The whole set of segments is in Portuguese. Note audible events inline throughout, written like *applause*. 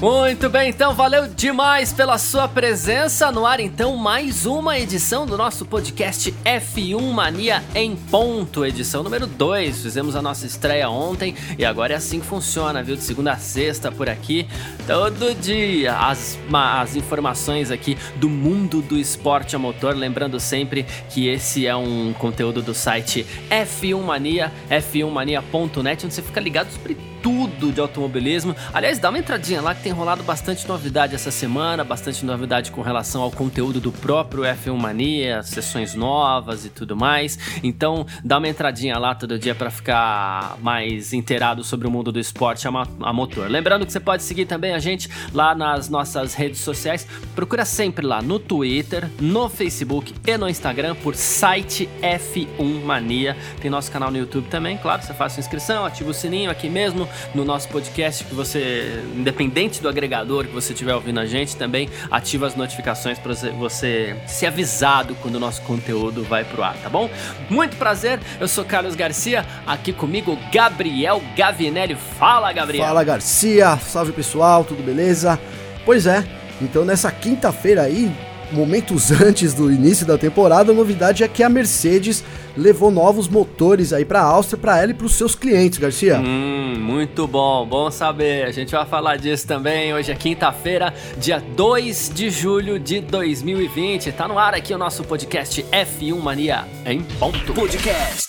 Muito bem, então valeu demais pela sua presença no ar. Então, mais uma edição do nosso podcast F1 Mania em ponto, edição número 2. Fizemos a nossa estreia ontem e agora é assim que funciona, viu? De segunda a sexta por aqui, todo dia. As, as informações aqui do mundo do esporte a motor. Lembrando sempre que esse é um conteúdo do site F1 Mania, f1mania.net, onde você fica ligado sobre tudo de automobilismo. Aliás, dá uma entradinha lá que tem rolado bastante novidade essa semana, bastante novidade com relação ao conteúdo do próprio F1 Mania, sessões novas e tudo mais. Então, dá uma entradinha lá todo dia para ficar mais inteirado sobre o mundo do esporte a motor. Lembrando que você pode seguir também a gente lá nas nossas redes sociais. Procura sempre lá no Twitter, no Facebook e no Instagram por site F1 Mania. Tem nosso canal no YouTube também, claro, você faz sua inscrição, ativa o sininho aqui mesmo no nosso podcast, que você, independente do agregador que você estiver ouvindo a gente, também ativa as notificações para você ser avisado quando o nosso conteúdo vai pro ar, tá bom? Muito prazer, eu sou Carlos Garcia, aqui comigo Gabriel Gavinelli. Fala, Gabriel! Fala, Garcia! Salve pessoal, tudo beleza? Pois é, então nessa quinta-feira aí, momentos antes do início da temporada, a novidade é que a Mercedes levou novos motores aí para a Áustria para ela e para os seus clientes, Garcia. Hum, muito bom, bom saber. A gente vai falar disso também. Hoje é quinta-feira, dia 2 de julho de 2020. Tá no ar aqui o nosso podcast F1 Mania em ponto. Podcast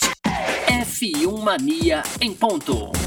F1 Mania em ponto.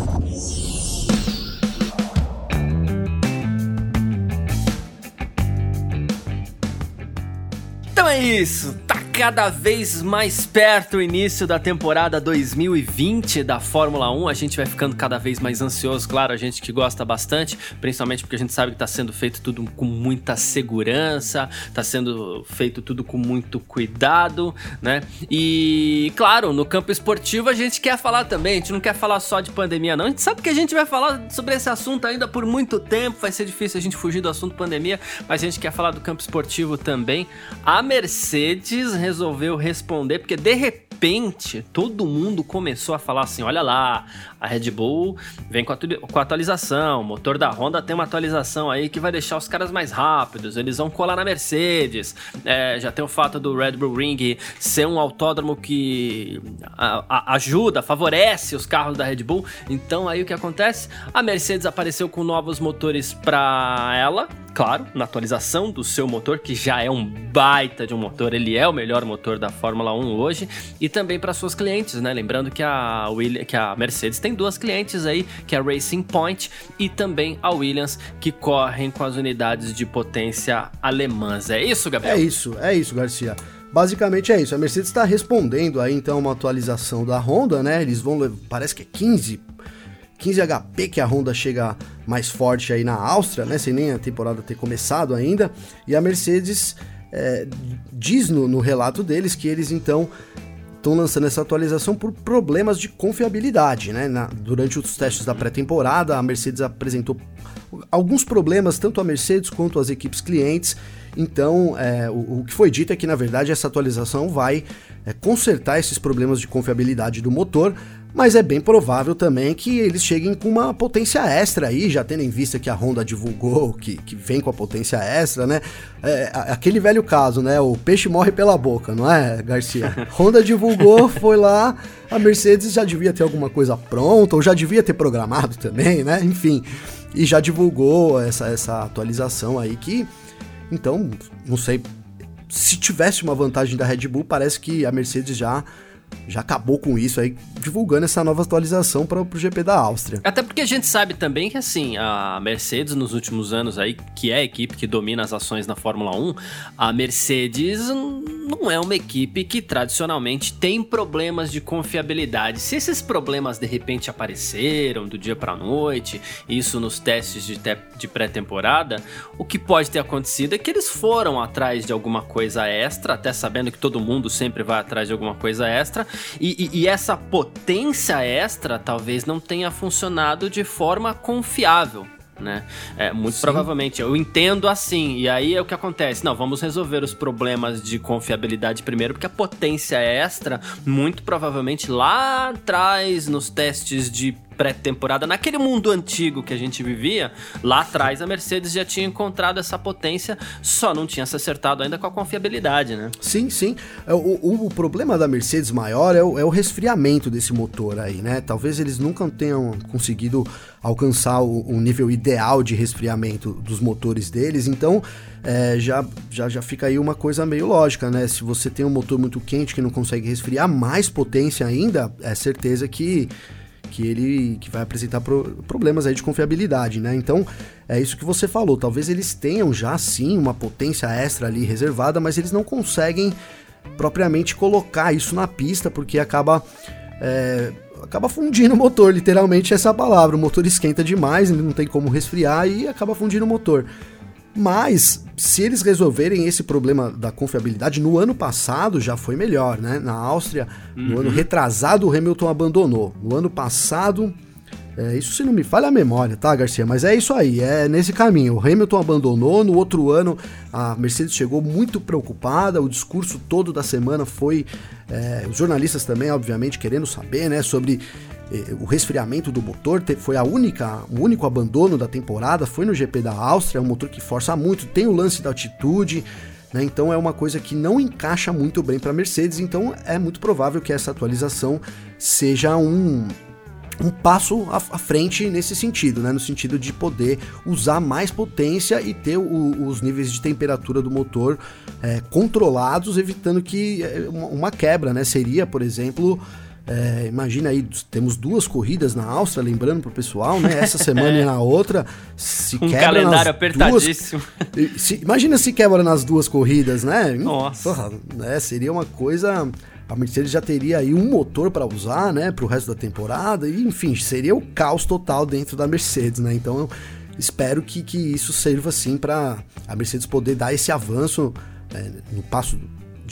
Então é isso, cada vez mais perto o início da temporada 2020 da Fórmula 1. A gente vai ficando cada vez mais ansioso, claro, a gente que gosta bastante, principalmente porque a gente sabe que está sendo feito tudo com muita segurança, está sendo feito tudo com muito cuidado, né? E, claro, no campo esportivo a gente quer falar também, a gente não quer falar só de pandemia, não. A gente sabe que a gente vai falar sobre esse assunto ainda por muito tempo, vai ser difícil a gente fugir do assunto pandemia, mas a gente quer falar do campo esportivo também. A Mercedes resolveu responder, porque de repente todo mundo começou a falar assim: olha lá, a Red Bull vem com, a atualização, o motor da Honda tem uma atualização aí que vai deixar os caras mais rápidos, eles vão colar na Mercedes. É, já tem o fato do Red Bull Ring ser um autódromo que ajuda, favorece os carros da Red Bull. Então aí o que acontece? A Mercedes apareceu com novos motores para ela, claro, na atualização do seu motor, que já é um baita de um motor, ele é o melhor motor da Fórmula 1 hoje, e também para suas clientes, né? Lembrando que a, Williams, que a Mercedes tem duas clientes aí, que é a Racing Point e também a Williams, que correm com as unidades de potência alemãs. É isso, Gabriel? É isso, é isso, Garcia. Basicamente é isso. A Mercedes está respondendo aí então uma atualização da Honda, né? Eles vão, parece que é 15 15 HP que a Honda chega mais forte aí na Áustria, né? Sem nem a temporada ter começado ainda. E a Mercedes é, diz no, no relato deles que eles então estão lançando essa atualização por problemas de confiabilidade, né? Na, durante os testes da pré-temporada, a Mercedes apresentou alguns problemas, tanto a Mercedes quanto as equipes clientes. Então, é, o, o, que foi dito é que, na verdade, essa atualização vai é, consertar esses problemas de confiabilidade do motor, mas é bem provável também que eles cheguem com uma potência extra aí, já tendo em vista que a Honda divulgou que, que vem com a potência extra, né? É, aquele velho caso, né? O peixe morre pela boca, não é, Garcia? *laughs* Honda divulgou, foi lá, a Mercedes já devia ter alguma coisa pronta, ou já devia ter programado também, né? Enfim, e já divulgou essa, essa atualização aí que, então, não sei, se tivesse uma vantagem da Red Bull, parece que a Mercedes já já acabou com isso aí, divulgando essa nova atualização para o GP da Áustria. Até porque a gente sabe também que assim, a Mercedes nos últimos anos aí, que é a equipe que domina as ações na Fórmula 1, a Mercedes não é uma equipe que tradicionalmente tem problemas de confiabilidade. Se esses problemas de repente apareceram do dia para noite, isso nos testes de, de pré-temporada, o que pode ter acontecido é que eles foram atrás de alguma coisa extra, até sabendo que todo mundo sempre vai atrás de alguma coisa extra, e, e, e essa potência potência extra talvez não tenha funcionado de forma confiável né? É, muito Sim. provavelmente. Eu entendo assim. E aí é o que acontece. Não, vamos resolver os problemas de confiabilidade primeiro, porque a potência extra, muito provavelmente lá atrás, nos testes de pré-temporada, naquele mundo antigo que a gente vivia, lá atrás a Mercedes já tinha encontrado essa potência, só não tinha se acertado ainda com a confiabilidade, né? Sim, sim. É, o, o, o problema da Mercedes maior é o, é o, resfriamento desse motor aí, né? Talvez eles nunca tenham conseguido alcançar o, nível ideal de resfriamento dos motores deles, então é, já, já, já fica aí uma coisa meio lógica, né? Se você tem um motor muito quente que não consegue resfriar, mais potência ainda, é certeza que que ele que vai apresentar pro, problemas aí de confiabilidade, né? Então, é isso que você falou. Talvez eles tenham já sim uma potência extra ali reservada, mas eles não conseguem propriamente colocar isso na pista porque acaba é, acaba fundindo o motor, literalmente essa é palavra. O motor esquenta demais, ele não tem como resfriar e acaba fundindo o motor. Mas, se eles resolverem esse problema da confiabilidade, no ano passado já foi melhor, né? Na Áustria, uhum. no ano uhum. retrasado, o Hamilton abandonou. No ano passado, é, isso se não me falha a memória, tá, Garcia? Mas é isso aí, é nesse caminho. O Hamilton abandonou, no outro ano a Mercedes chegou muito preocupada, o discurso todo da semana foi. É, os jornalistas também, obviamente, querendo saber, né, sobre o resfriamento do motor foi a única, o único abandono da temporada, foi no GP da Áustria, é um motor que força muito, tem o lance da altitude, né? Então é uma coisa que não encaixa muito bem para a Mercedes, então é muito provável que essa atualização seja um, um passo à, frente nesse sentido, né? no sentido de poder usar mais potência e ter o, os níveis de temperatura do motor é, controlados, evitando que eh, uma, uma quebra, né? Seria, por exemplo, é, imagina aí, temos duas corridas na Áustria, lembrando pro pessoal, né? Essa semana e na outra. Se *laughs* um quebra calendário apertadíssimo. Duas, se, imagina se quebra nas duas corridas, né? Nossa. Porra, né? Seria uma coisa. A Mercedes já teria aí um motor para usar, né, pro resto da temporada, e enfim, seria o caos total dentro da Mercedes, né? Então eu espero que, que isso sirva assim para a Mercedes poder dar esse avanço é, no passo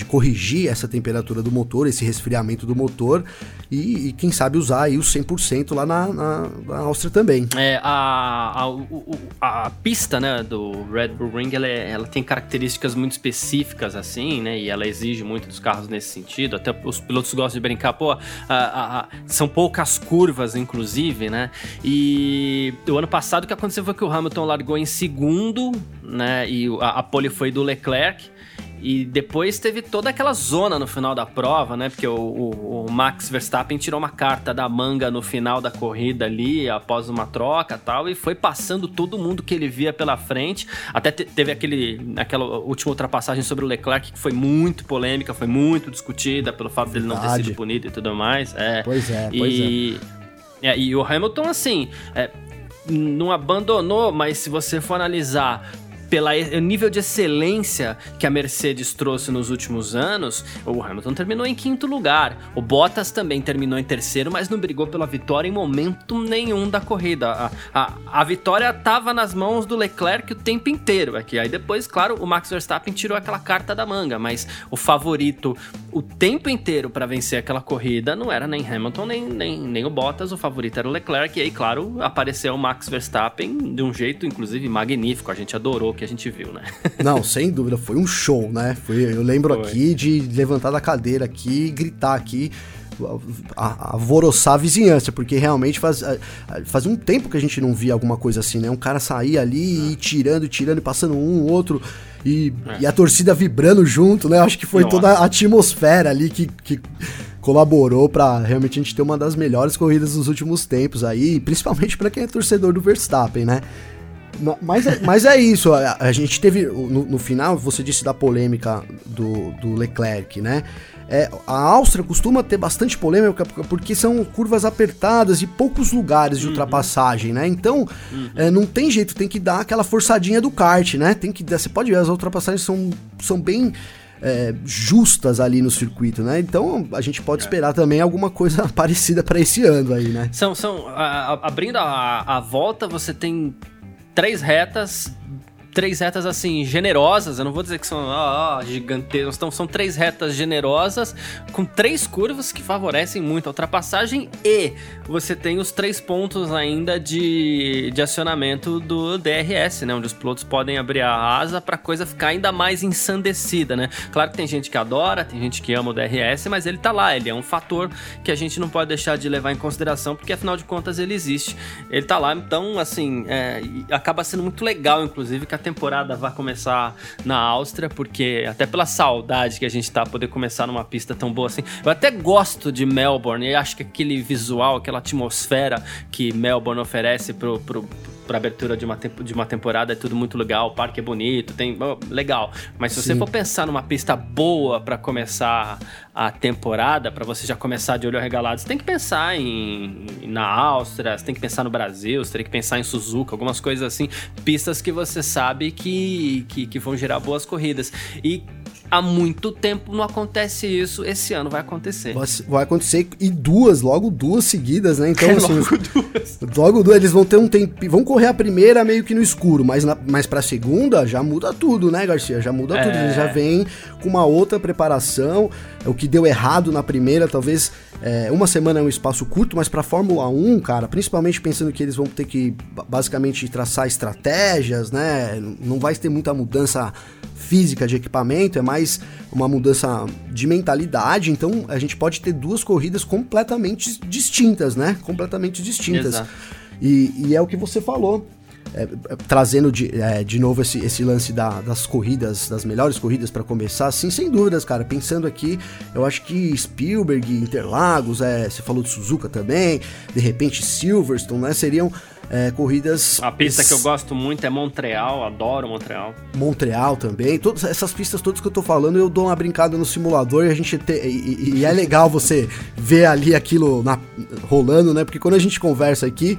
de corrigir essa temperatura do motor, esse resfriamento do motor e, e quem sabe usar aí os 100% lá na, na, na, Áustria também. É, a, a, a, pista né, do Red Bull Ring ela, é, ela, tem características muito específicas assim, né, e ela exige muito dos carros nesse sentido, até os pilotos gostam de brincar, pô, a, são poucas curvas inclusive, né, e o ano passado o que aconteceu foi que o Hamilton largou em segundo, né, e a, a pole foi do Leclerc, e depois teve toda aquela zona no final da prova, né? Porque o, o, o, Max Verstappen tirou uma carta da manga no final da corrida ali, após uma troca tal, e foi passando todo mundo que ele via pela frente. Até te, teve aquele, aquela última ultrapassagem sobre o Leclerc que foi muito polêmica, foi muito discutida pelo fato dele não ter sido punido e tudo mais. É. Pois é, pois e, é. é. E o Hamilton, assim, é, não abandonou, mas se você for analisar pelo nível de excelência que a Mercedes trouxe nos últimos anos, o Hamilton terminou em quinto lugar. O Bottas também terminou em terceiro, mas não brigou pela vitória em momento nenhum da corrida. A, a, a vitória estava nas mãos do Leclerc o tempo inteiro aqui. Aí depois, claro, o Max Verstappen tirou aquela carta da manga, mas o favorito o tempo inteiro para vencer aquela corrida não era nem Hamilton nem, nem, nem o Bottas, o favorito era o Leclerc. E aí, claro, apareceu o Max Verstappen de um jeito, inclusive, magnífico. A gente adorou que a gente viu, né? *laughs* Não, sem dúvida, foi um show, né? Foi, eu lembro foi. aqui de levantar da cadeira aqui e gritar aqui alvoroçar a vizinhança, porque realmente faz, faz um tempo que a gente não via alguma coisa assim, né? Um cara sair ali e tirando, tirando, e passando um, outro, e, é. e a torcida vibrando junto, né? Acho que foi Nossa. toda a atmosfera ali que, que colaborou para realmente a gente ter uma das melhores corridas dos últimos tempos aí, principalmente para quem é torcedor do Verstappen, né? Mas, é, mas é isso, a, a gente teve, no, no, final, você disse da polêmica do, do Leclerc, né? É, a Áustria costuma ter bastante polêmica porque são curvas apertadas e poucos lugares de uhum. ultrapassagem, né? Então, uhum. é, não tem jeito, tem que dar aquela forçadinha do kart, né? Tem que, você pode ver, as ultrapassagens são, são bem é, justas ali no circuito, né? Então a gente pode é. esperar também alguma coisa *laughs* parecida para esse ano aí, né? São, são a, a, abrindo a, a volta, você tem três retas três retas assim generosas. Eu não vou dizer que são ó, ó, gigantescas, então são três retas generosas com três curvas que favorecem muito a ultrapassagem e você tem os três pontos ainda de, de acionamento do DRS, né, onde os pilotos podem abrir a asa para a coisa ficar ainda mais ensandecida, né? Claro que tem gente que adora, tem gente que ama o DRS, mas ele tá lá, ele é um fator que a gente não pode deixar de levar em consideração, porque afinal de contas ele existe. Ele tá lá, então assim, é, acaba sendo muito legal, inclusive, que a temporada vai começar na Áustria, porque até pela saudade que a gente tá poder começar numa pista tão boa assim. Eu até gosto de Melbourne, e acho que aquele visual, aquela atmosfera que Melbourne oferece pro, pro para abertura de uma, de uma temporada é tudo muito legal, o parque é bonito, tem oh, legal. Mas se Sim. você for pensar numa pista boa para começar a temporada, para você já começar de olho arregalado, você tem que pensar em, na Áustria, você tem que pensar no Brasil, você tem que pensar em Suzuka, algumas coisas assim, pistas que você sabe que, que, que vão gerar boas corridas. E há muito tempo não acontece isso. Esse ano vai acontecer. Vai acontecer e duas, logo duas seguidas, né? Então, *laughs* assim, logo duas. Logo duas, eles vão ter um tempo. Vão correr a primeira meio que no escuro, mas, na, mas pra segunda já muda tudo, né, Garcia? Já muda é... tudo. Eles já vêm com uma outra preparação. O que deu errado na primeira, talvez. É, uma semana é um espaço curto, mas pra Fórmula 1, cara, principalmente pensando que eles vão ter que basicamente traçar estratégias, né? Não vai ter muita mudança física de equipamento, é mais uma mudança de mentalidade. Então a gente pode ter duas corridas completamente distintas, né? Completamente distintas. E, e, é o que você falou. É, trazendo de, é, de novo esse, esse lance da, das corridas, das melhores corridas para começar, sim, sem dúvidas, cara. Pensando aqui, eu acho que Spielberg, Interlagos, é, você falou de Suzuka também, de repente Silverstone, né? Seriam é, corridas. A pista que eu gosto muito é Montreal, adoro Montreal. Montreal também. Todas essas pistas todas que eu tô falando, eu dou uma brincada no simulador e a gente te, e, e é legal você ver ali aquilo na, rolando, né? Porque quando a gente conversa aqui,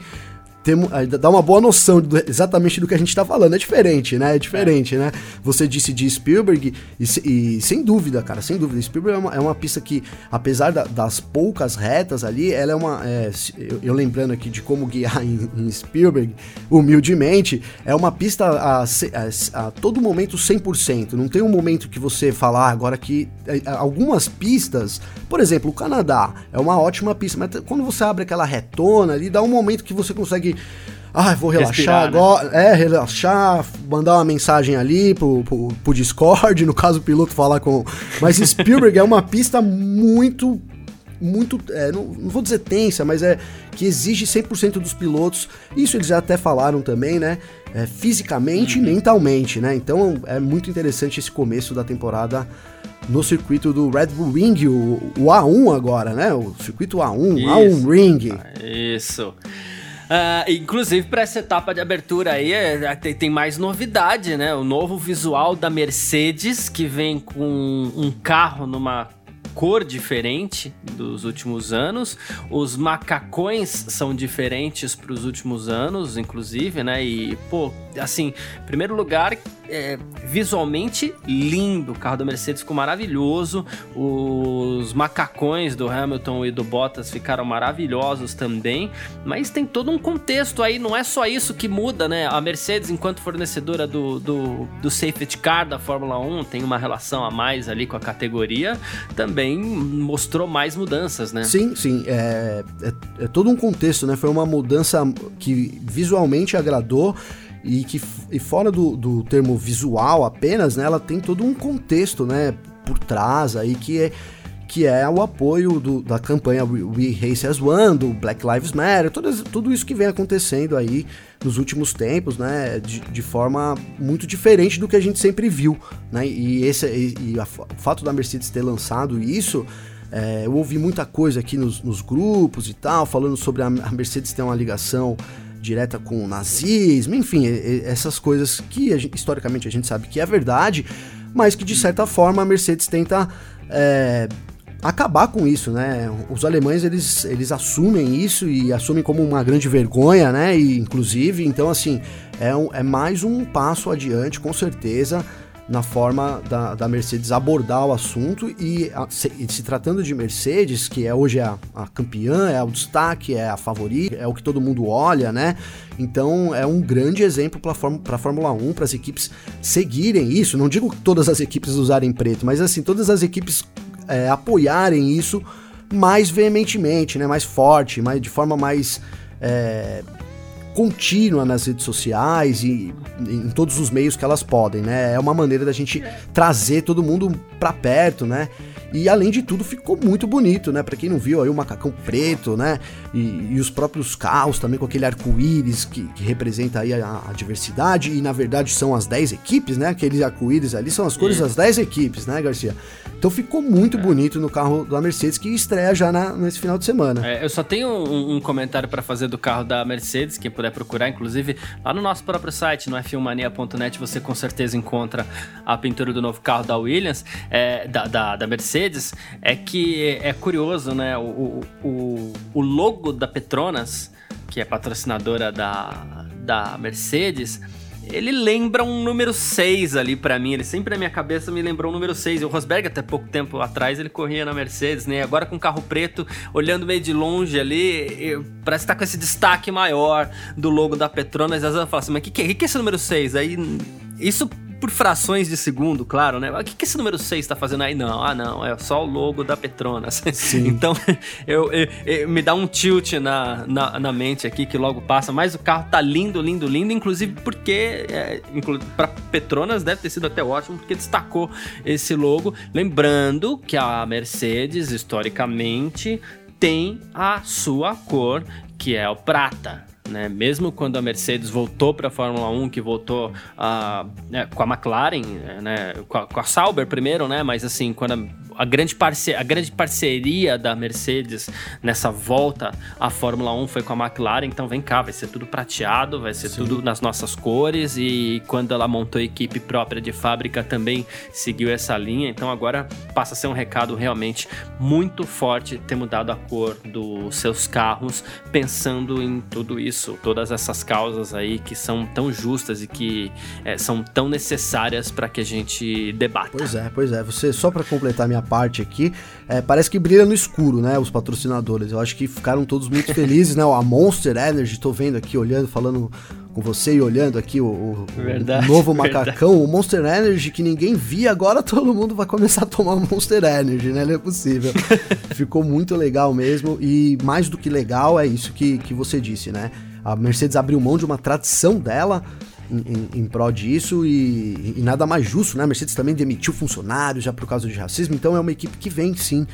temos, dá uma boa noção do, exatamente do que a gente está falando. É diferente, né? É diferente, é. né? Você disse de Spielberg, e, e, sem dúvida, cara, sem dúvida, Spielberg é uma, é uma pista que, apesar da, das poucas retas ali, ela é uma. É, eu, eu, lembrando aqui de como guiar em, em, Spielberg, humildemente, é uma pista a, a, a, todo momento 100%. Não tem um momento que você falar ah, agora que. É, algumas pistas, por exemplo, o Canadá é uma ótima pista, mas quando você abre aquela retona ali, dá um momento que você consegue ah, vou relaxar Respirar, né? agora. Né? É, relaxar, mandar uma mensagem ali pro, pro, pro, Discord, no caso o piloto falar com. Mas Spielberg é uma pista muito. Muito. É, não, não, vou dizer tensa, mas é que exige 100% dos pilotos. Isso eles já até falaram também, né? É, fisicamente uhum. e mentalmente, né? Então é muito interessante esse começo da temporada no circuito do Red Bull Ring, o, o A1 agora, né? O circuito A1, Isso. A1 Ring. Isso. Uh, inclusive, para essa etapa de abertura aí, é, é, tem, tem, mais novidade, né? O novo visual da Mercedes, que vem com um carro numa cor diferente dos últimos anos. Os macacões são diferentes para os últimos anos, inclusive, né? E, pô, assim, primeiro lugar, é, visualmente lindo. O carro da Mercedes ficou maravilhoso. Os macacões do Hamilton e do Bottas ficaram maravilhosos também. Mas tem todo um contexto aí, não é só isso que muda, né? A Mercedes, enquanto fornecedora do, do, do safety car da Fórmula 1, tem uma relação a mais ali com a categoria, também mostrou mais mudanças, né? Sim, sim. É, é, é todo um contexto, né? Foi uma mudança que visualmente agradou e que e fora do, do termo visual apenas, né, ela tem todo um contexto, né, por trás aí que é que é o apoio do, da campanha We Race as One, do Black Lives Matter, tudo, tudo isso que vem acontecendo aí nos últimos tempos, né, de, de forma muito diferente do que a gente sempre viu, né, e, esse, e, e a, o fato da Mercedes ter lançado isso, é, eu ouvi muita coisa aqui nos, nos grupos e tal, falando sobre a Mercedes ter uma ligação direta com o nazismo, enfim, essas coisas que a gente, historicamente a gente sabe que é verdade, mas que de certa forma a Mercedes tenta é, acabar com isso, né? Os alemães eles, eles assumem isso e assumem como uma grande vergonha, né? E inclusive, então assim, é, um, é mais um passo adiante, com certeza. Na forma da, da Mercedes abordar o assunto e, a, se, se, tratando de Mercedes, que é hoje a, a campeã, é o destaque, é a favorita, é o que todo mundo olha, né? Então é um grande exemplo para a Fórmula 1, para as equipes seguirem isso. Não digo todas as equipes usarem preto, mas assim, todas as equipes é, apoiarem isso mais veementemente, né? Mais forte, mais, de forma mais. É, contínua nas redes sociais e em todos os meios que elas podem, né? É uma maneira da gente trazer todo mundo para perto, né? E além de tudo, ficou muito bonito, né? Pra quem não viu aí o macacão preto, né? E, e os próprios carros também com aquele arco-íris que, que, representa aí a, a, diversidade. E na verdade são as 10 equipes, né? Aqueles arco-íris ali são as cores das 10 equipes, né, Garcia? Então ficou muito é. bonito no carro da Mercedes que estreia já na, nesse final de semana. É, eu só tenho um, um comentário para fazer do carro da Mercedes, quem puder procurar, inclusive lá no nosso próprio site, no f1mania.net, você com certeza encontra a pintura do novo carro da Williams, é, da, da, da Mercedes Mercedes é que é curioso, né? O, o, o logo da Petronas, que é patrocinadora da, da Mercedes, ele lembra um número 6 ali para mim. Ele sempre na minha cabeça me lembrou um número 6. E o Rosberg, até pouco tempo atrás, ele corria na Mercedes, né? Agora com o carro preto, olhando meio de longe ali, parece estar tá com esse destaque maior do logo da Petronas. Às vezes eu falo assim, mas o que, que, que é esse número 6? Aí isso por frações de segundo, claro, né? O que, que esse número 6 tá fazendo aí? Não, ah, não, é só o logo da Petronas. Sim. *laughs* então, eu, eu, eu, me dá um tilt na, na, na, mente aqui que logo passa, mas o carro tá lindo, lindo, lindo, inclusive porque é, inclu para Petronas deve ter sido até ótimo, porque destacou esse logo. Lembrando que a Mercedes, historicamente, tem a sua cor, que é o prata né? Mesmo quando a Mercedes voltou para a Fórmula 1, que voltou uh, né, com a McLaren, né? Com a, com a Sauber primeiro, né? Mas assim, quando a a grande, parce a grande parceria da Mercedes nessa volta à Fórmula 1 foi com a McLaren, então vem cá, vai ser tudo prateado, vai ser Sim. tudo nas nossas cores e quando ela montou a equipe própria de fábrica também seguiu essa linha, então agora passa a ser um recado realmente muito forte ter mudado a cor dos seus carros, pensando em tudo isso, todas essas causas aí que são tão justas e que é, são tão necessárias para que a gente debata. Pois é, pois é. Você só para completar minha parte aqui, é, parece que brilha no escuro, né? Os patrocinadores. Eu acho que ficaram todos muito *laughs* felizes, né? A Monster Energy, tô vendo aqui, olhando, falando com você e olhando aqui o, o, verdade, o novo macacão, verdade. o Monster Energy que ninguém via, agora todo mundo vai começar a tomar Monster Energy, né? Não é possível. *laughs* Ficou muito legal mesmo e mais do que legal é isso que, que você disse, né? A Mercedes abriu mão de uma tradição dela em, em, prol disso e, e, nada mais justo, né? A Mercedes também demitiu funcionários já por causa de racismo, então é uma equipe que vem sim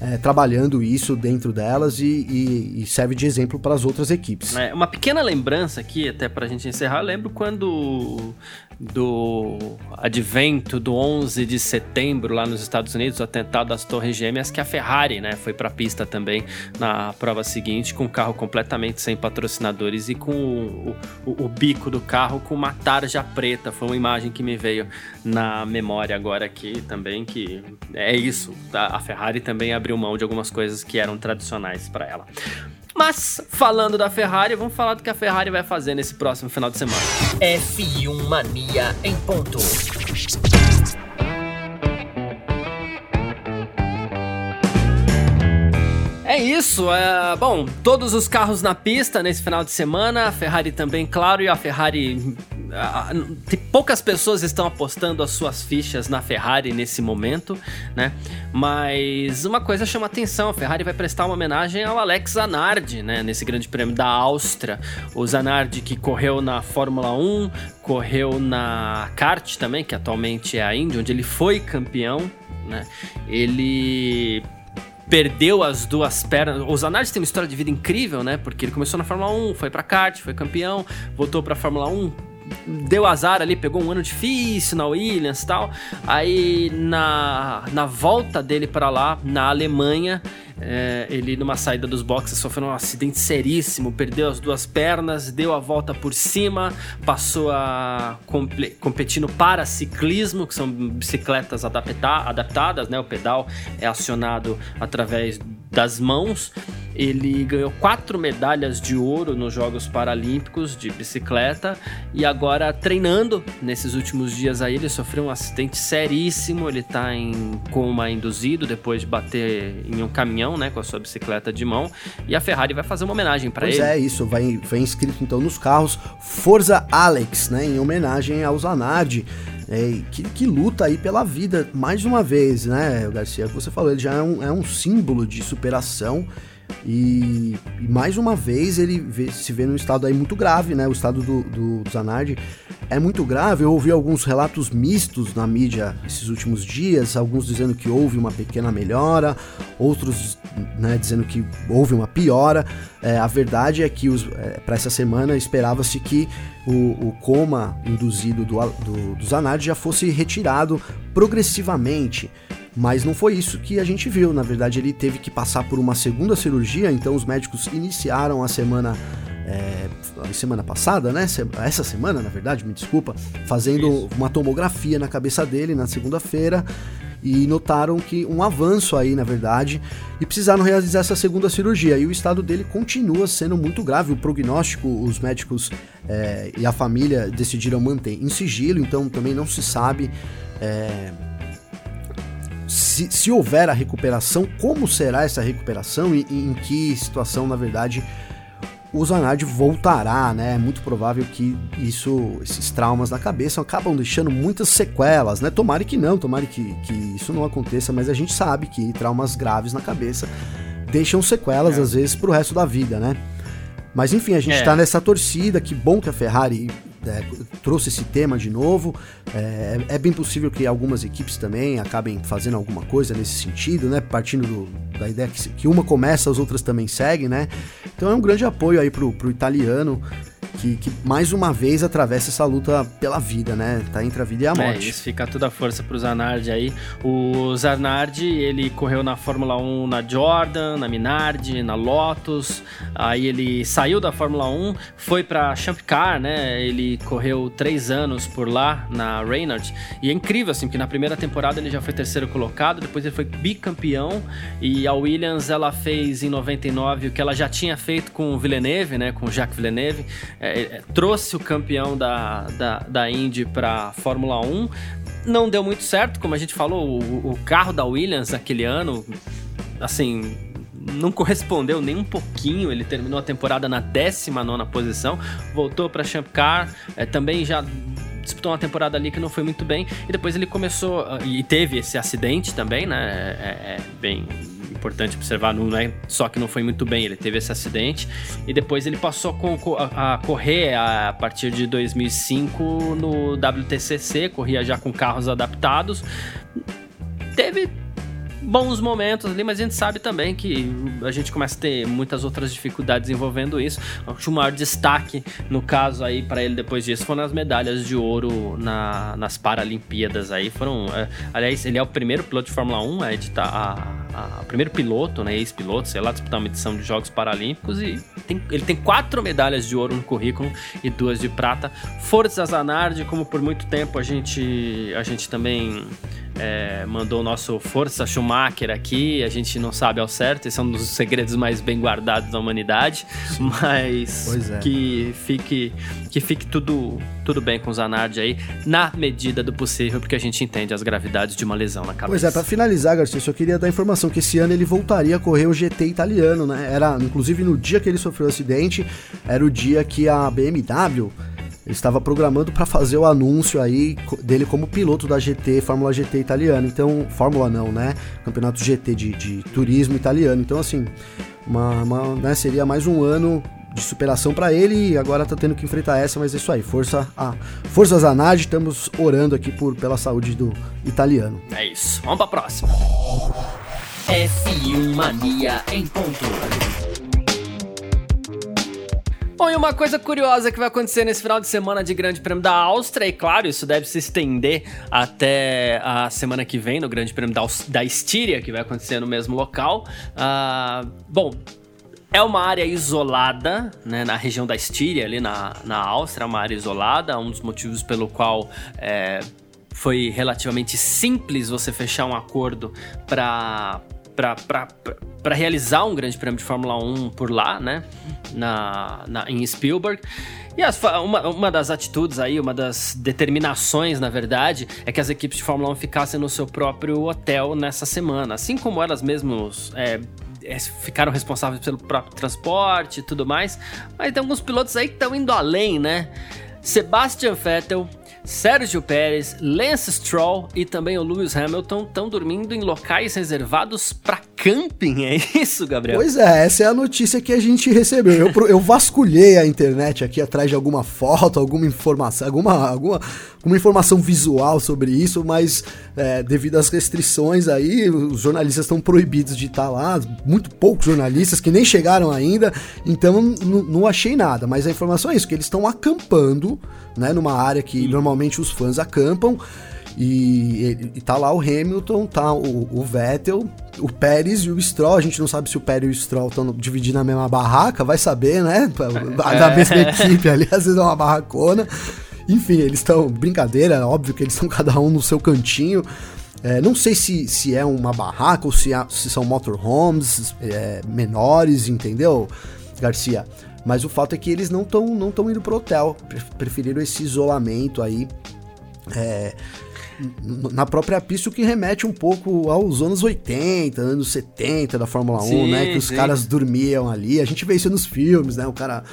é, trabalhando isso dentro delas e, e, e, serve de exemplo para as outras equipes. É, uma pequena lembrança aqui, até para a gente encerrar, lembro quando do advento do 11 de setembro lá nos Estados Unidos, o atentado das Torres Gêmeas, que a Ferrari né, foi para a pista também na prova seguinte, com o carro completamente sem patrocinadores e com o, o, o, bico do carro com uma tarja preta. Foi uma imagem que me veio na memória agora aqui também, que é isso. Tá? A Ferrari também abriu mão de algumas coisas que eram tradicionais para ela. Mas, falando da Ferrari, vamos falar do que a Ferrari vai fazer nesse próximo final de semana. F1 Mania em ponto. Isso, é, bom, todos os carros na pista nesse final de semana, a Ferrari também, claro, e a Ferrari poucas pessoas estão apostando as suas fichas na Ferrari nesse momento, né? Mas uma coisa chama atenção: a Ferrari vai prestar uma homenagem ao Alex Zanardi, né? Nesse Grande Prêmio da Áustria. O Zanardi que correu na Fórmula 1, correu na kart também, que atualmente é a Indy, onde ele foi campeão, né? Ele perdeu as duas pernas. O Zanardi tem uma história de vida incrível, né? Porque ele começou na Fórmula 1, foi pra kart, foi campeão, voltou pra Fórmula 1, deu azar ali, pegou um ano difícil na Williams e tal. Aí na, na volta dele para lá, na Alemanha, É, ele, numa saída dos boxes, sofreu um acidente seríssimo, perdeu as duas pernas, deu a volta por cima, passou a competir no paraciclismo, que são bicicletas adapta adaptadas, né? O pedal é acionado através das mãos. Ele ganhou quatro medalhas de ouro nos Jogos Paralímpicos de bicicleta e agora treinando nesses últimos dias aí ele sofreu um acidente seríssimo. Ele tá em coma induzido depois de bater em um caminhão, né, com a sua bicicleta de mão. E a Ferrari vai fazer uma homenagem para ele. Pois é, isso vai, vai inscrito então nos carros Forza Alex, né, em homenagem ao Zanardi. É, que, que, luta aí pela vida, mais uma vez, né, Garcia? Você falou, ele já é um, é um símbolo de superação e, e, mais uma vez ele vê, se vê num estado aí muito grave, né? O estado do, do, Zanardi é muito grave. Eu ouvi alguns relatos mistos na mídia esses últimos dias, alguns dizendo que houve uma pequena melhora, outros né, dizendo que houve uma piora. É, a verdade é que é, para essa semana esperava-se que o, o, coma induzido do, do, do Zanardi já fosse retirado progressivamente. Mas não foi isso que a gente viu. Na verdade, ele teve que passar por uma segunda cirurgia, então os médicos iniciaram a semana. É, semana passada, né? Essa semana, na verdade, me desculpa, fazendo isso. uma tomografia na cabeça dele na segunda-feira e notaram que um avanço aí, na verdade, e precisaram realizar essa segunda cirurgia. E o estado dele continua sendo muito grave. O prognóstico, os médicos é, e a família decidiram manter em sigilo, então também não se sabe. É, se, se houver a recuperação, como será essa recuperação e, e em que situação, na verdade, o Zanardi voltará, né? É muito provável que isso, esses traumas na cabeça acabam deixando muitas sequelas, né? Tomara que não, tomara que, que isso não aconteça, mas a gente sabe que traumas graves na cabeça deixam sequelas, é. às vezes, pro resto da vida, né? Mas enfim, a gente é. tá nessa torcida, que bom que a Ferrari é, trouxe esse tema de novo. É, é, bem possível que algumas equipes também acabem fazendo alguma coisa nesse sentido, né? Partindo do, da ideia que, que, uma começa, as outras também seguem, né? Então é um grande apoio aí pro, pro italiano que, que, mais uma vez atravessa essa luta pela vida, né? Tá entre a vida e a é, morte. É, isso fica toda a força pro Zanardi aí. O Zanardi, ele correu na Fórmula 1 na Jordan, na Minardi, na Lotus. Aí ele saiu da Fórmula 1, foi pra Champ Car, né? Ele correu três anos por lá, na Reynolds. E é incrível, assim, porque na primeira temporada ele já foi terceiro colocado, depois ele foi bicampeão. E a Williams, ela fez em 99 o que ela já tinha feito com o Villeneuve, né? Com o Jacques Villeneuve é, é, trouxe o campeão da, da, da Indy para Fórmula 1. Não deu muito certo, como a gente falou, o, o carro da Williams aquele ano, assim, não correspondeu nem um pouquinho. Ele terminou a temporada na 19 posição, voltou para Champ Car, é, também já disputou uma temporada ali que não foi muito bem. E depois ele começou. E teve esse acidente também, né? É, é bem importante observar, não é só que não foi muito bem, ele teve esse acidente e depois ele passou a, a correr a partir de 2005 no WTCC, corria já com carros adaptados. Teve bons momentos ali, mas a gente sabe também que a gente começa a ter muitas outras dificuldades envolvendo isso. Acho o maior destaque, no caso aí, para ele depois disso, foram as medalhas de ouro na, nas Paralimpíadas aí. Foram. É, aliás, ele é o primeiro piloto de Fórmula 1 a editar. A, a, primeiro piloto, né, ex-piloto, sei lá, disputar uma edição de Jogos Paralímpicos e tem, ele tem quatro medalhas de ouro no currículo e duas de prata. Força Zanardi, como por muito tempo a gente, a gente também é, mandou o nosso Força Schumacher aqui. A gente não sabe ao certo, esse é um dos segredos mais bem guardados da humanidade. Mas é. que fique que fique tudo, tudo bem com o Zanardi aí, na medida do possível, porque a gente entende as gravidades de uma lesão na cabeça. Pois é, para finalizar, Garcia, eu só queria dar informação que esse ano ele voltaria a correr o GT italiano, né? Era, inclusive, no dia que ele sofreu o acidente, era o dia que a BMW ele estava programando para fazer o anúncio aí dele como piloto da GT, Fórmula GT italiana. Então, Fórmula não, né? Campeonato GT de, de turismo italiano. Então, assim, uma, uma né, seria mais um ano de superação para ele e agora tá tendo que enfrentar essa, mas é isso aí. Força a Força Zanardi, estamos orando aqui por pela saúde do italiano. É isso. Vamos para próxima. F1 Mania em ponto. Bom, e uma coisa curiosa que vai acontecer nesse final de semana de Grande Prêmio da Áustria, e claro, isso deve se estender até a semana que vem no Grande Prêmio da, da Estíria, que vai acontecer no mesmo local. Uh, bom, é uma área isolada, né, na região da Estíria, ali na, na Áustria, é uma área isolada, um dos motivos pelo qual é, foi relativamente simples você fechar um acordo para para realizar um grande prêmio de Fórmula 1 por lá, né? Na, na, em Spielberg. E as, uma, uma das atitudes aí, uma das determinações, na verdade, é que as equipes de Fórmula 1 ficassem no seu próprio hotel nessa semana. Assim como elas mesmas é, é, ficaram responsáveis pelo próprio transporte e tudo mais. Mas tem alguns pilotos aí que estão indo além, né? Sebastian Vettel Sérgio Pérez, Lance Stroll e também o Lewis Hamilton estão dormindo em locais reservados para camping, é isso, Gabriel? Pois é, essa é a notícia que a gente recebeu. Eu, eu vasculhei a internet aqui atrás de alguma foto, alguma informação, alguma, alguma, alguma informação visual sobre isso, mas é, devido às restrições aí, os jornalistas estão proibidos de estar lá, muito poucos jornalistas que nem chegaram ainda, então não achei nada, mas a informação é isso, que eles estão acampando, né, numa área que Sim. normalmente os fãs acampam, e, e, tá lá o Hamilton, tá o, o, Vettel, o Pérez e o Stroll. A gente não sabe se o Pérez e o Stroll estão dividindo a mesma barraca, vai saber, né? Da mesma *laughs* equipe ali, às vezes é uma barracona. Enfim, eles estão. Brincadeira, óbvio que eles estão cada um no seu cantinho. É, não sei se, se é uma barraca ou se, se são motorhomes é, menores, entendeu, Garcia? Mas o fato é que eles não estão não tão indo pro hotel. Preferiram esse isolamento aí. É, na própria pista, o que remete um pouco aos anos 80, anos 70 da Fórmula 1, sim, né? Que os sim. caras dormiam ali. A gente vê isso nos filmes, né? O cara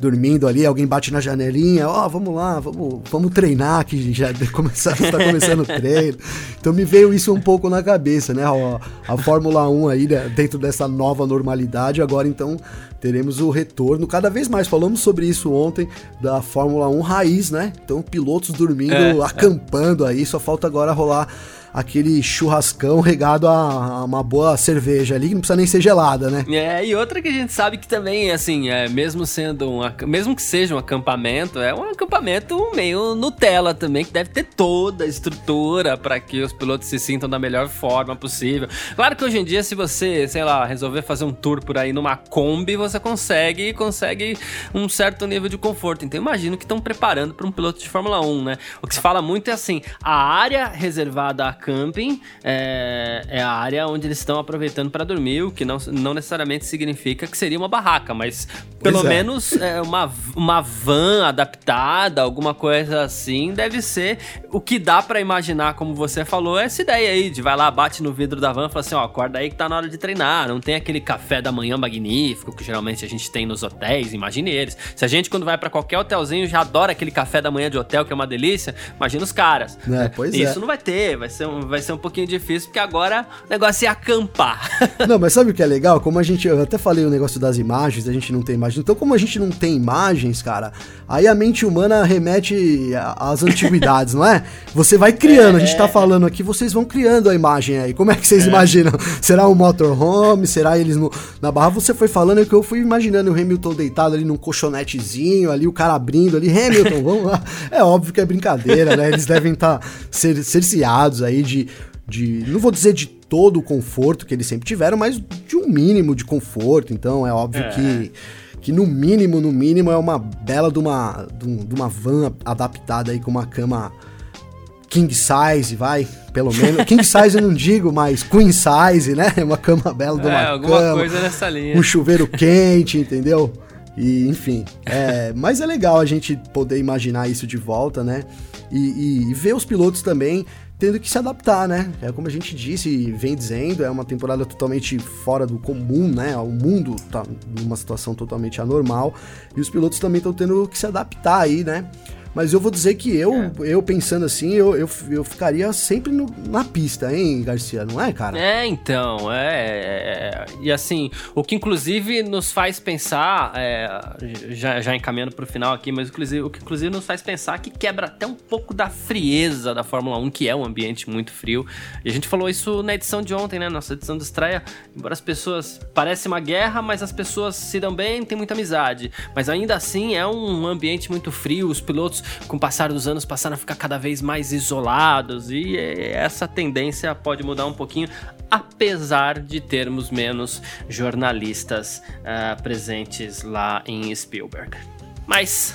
dormindo ali, alguém bate na janelinha, ó, oh, vamos lá, vamos, vamos treinar, que já *laughs* começar, está começando o treino. Então me veio isso um pouco na cabeça, né? A, a Fórmula 1 aí, né, dentro dessa nova normalidade, agora então teremos o retorno cada vez mais. Falamos sobre isso ontem da Fórmula 1 raiz, né? Então pilotos dormindo, é, acampando é. aí, só falta agora rolar aquele churrascão regado a, uma boa cerveja ali, que não precisa nem ser gelada, né? É, e outra que a gente sabe que também, assim, é, mesmo sendo um, mesmo que seja um acampamento, é um acampamento meio Nutella também, que deve ter toda a estrutura para que os pilotos se sintam da melhor forma possível. Claro que hoje em dia, se você, sei lá, resolver fazer um tour por aí numa Kombi, você consegue, consegue um certo nível de conforto. Então, imagino que estão preparando para um piloto de Fórmula 1, né? O que se fala muito é assim, a área reservada a camping é, é a área onde eles estão aproveitando para dormir, o que não, não necessariamente significa que seria uma barraca, mas pelo é. menos é, uma, uma van adaptada, alguma coisa assim, deve ser o que dá para imaginar, como você falou, é essa ideia aí de vai lá, bate no vidro da van e fala assim: ó, acorda aí que tá na hora de treinar, não tem aquele café da manhã magnífico que geralmente a gente tem nos hotéis, imagine eles. Se a gente, quando vai para qualquer hotelzinho, já adora aquele café da manhã de hotel, que é uma delícia, imagina os caras. É, pois Isso é. não vai ter, vai ser vai ser um pouquinho difícil, porque agora o negócio é acampar. *laughs* Não, mas sabe o que é legal? Como a gente. Eu até falei o negócio das imagens, a gente não tem imagens. Então, como a gente não tem imagens, cara, aí a mente humana remete às antiguidades, não é? Você vai criando, é, a gente tá é. falando aqui, vocês vão criando a imagem aí. Como é que vocês é. imaginam? Será um motorhome? Será eles no, na barra? Você foi falando que eu fui imaginando o Hamilton deitado ali num colchonetezinho, ali o cara abrindo ali. Hamilton, vamos lá. É óbvio que é brincadeira, né? Eles devem estar tá cer cerceados aí de, de. Não vou dizer de todo o conforto que eles sempre tiveram, mas de um mínimo de conforto. Então é óbvio é. que que no mínimo, no mínimo, é uma bela de uma, de uma van adaptada aí com uma cama king size, vai, pelo menos. King size eu não digo, mas queen size, né? Uma cama bela de uma é, alguma cama, coisa nessa linha. Um chuveiro quente, entendeu? E, enfim, é, mas é legal a gente poder imaginar isso de volta, né? E, e, e ver os pilotos também tendo que se adaptar, né? É como a gente disse e vem dizendo, é uma temporada totalmente fora do comum, né? O mundo tá numa situação totalmente anormal e os pilotos também estão tendo que se adaptar aí, né? Mas eu vou dizer que eu, é. eu pensando assim, eu, eu, eu ficaria sempre no, na pista, hein, Garcia? Não é, cara? É, então. É, é, E assim, o que inclusive nos faz pensar, é, já, já encaminhando pro final aqui, mas inclusive, o que inclusive nos faz pensar que quebra até um pouco da frieza da Fórmula 1, que é um ambiente muito frio. E a gente falou isso na edição de ontem, né? Nossa edição de estreia. Embora as pessoas. Parece uma guerra, mas as pessoas se dão bem, tem muita amizade. Mas ainda assim é um ambiente muito frio. Os pilotos, com o passar dos anos, passaram a ficar cada vez mais isolados. E essa tendência pode mudar um pouquinho, apesar de termos menos jornalistas uh, presentes lá em Spielberg. Mas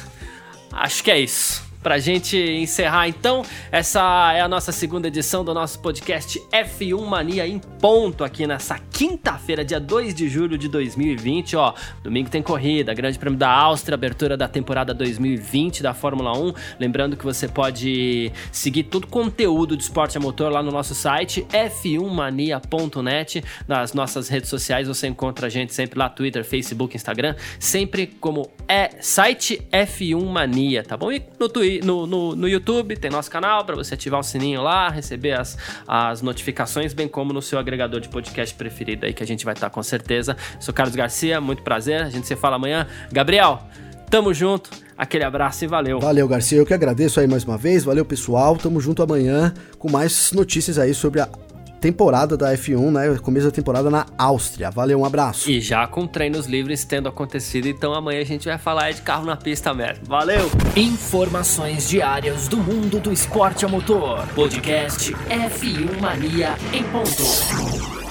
acho que é isso. Pra gente encerrar, então, essa é a nossa segunda edição do nosso podcast F1 Mania em ponto aqui nessa quinta-feira, dia 2 de julho de 2020. Ó, domingo tem corrida, Grande Prêmio da Áustria, abertura da temporada 2020 da Fórmula 1. Lembrando que você pode seguir todo o conteúdo de esporte a motor lá no nosso site f1mania.net. Nas nossas redes sociais você encontra a gente sempre lá, Twitter, Facebook, Instagram, sempre como é site F1 Mania, tá bom? E no Twitter no, no, no YouTube, tem nosso canal para você ativar o sininho lá, receber as, as notificações, bem como no seu agregador de podcast preferido aí, que a gente vai estar com certeza. Sou Carlos Garcia, muito prazer, a gente se fala amanhã. Gabriel, tamo junto, aquele abraço e valeu. Valeu, Garcia, eu que agradeço aí mais uma vez, valeu pessoal, tamo junto amanhã com mais notícias aí sobre a temporada da F1, né? Começo da temporada na Áustria. Valeu, um abraço. E já com treinos livres tendo acontecido, então amanhã a gente vai falar de carro na pista mesmo. Valeu! Informações diárias do mundo do esporte a motor. Podcast F1 Mania em ponto.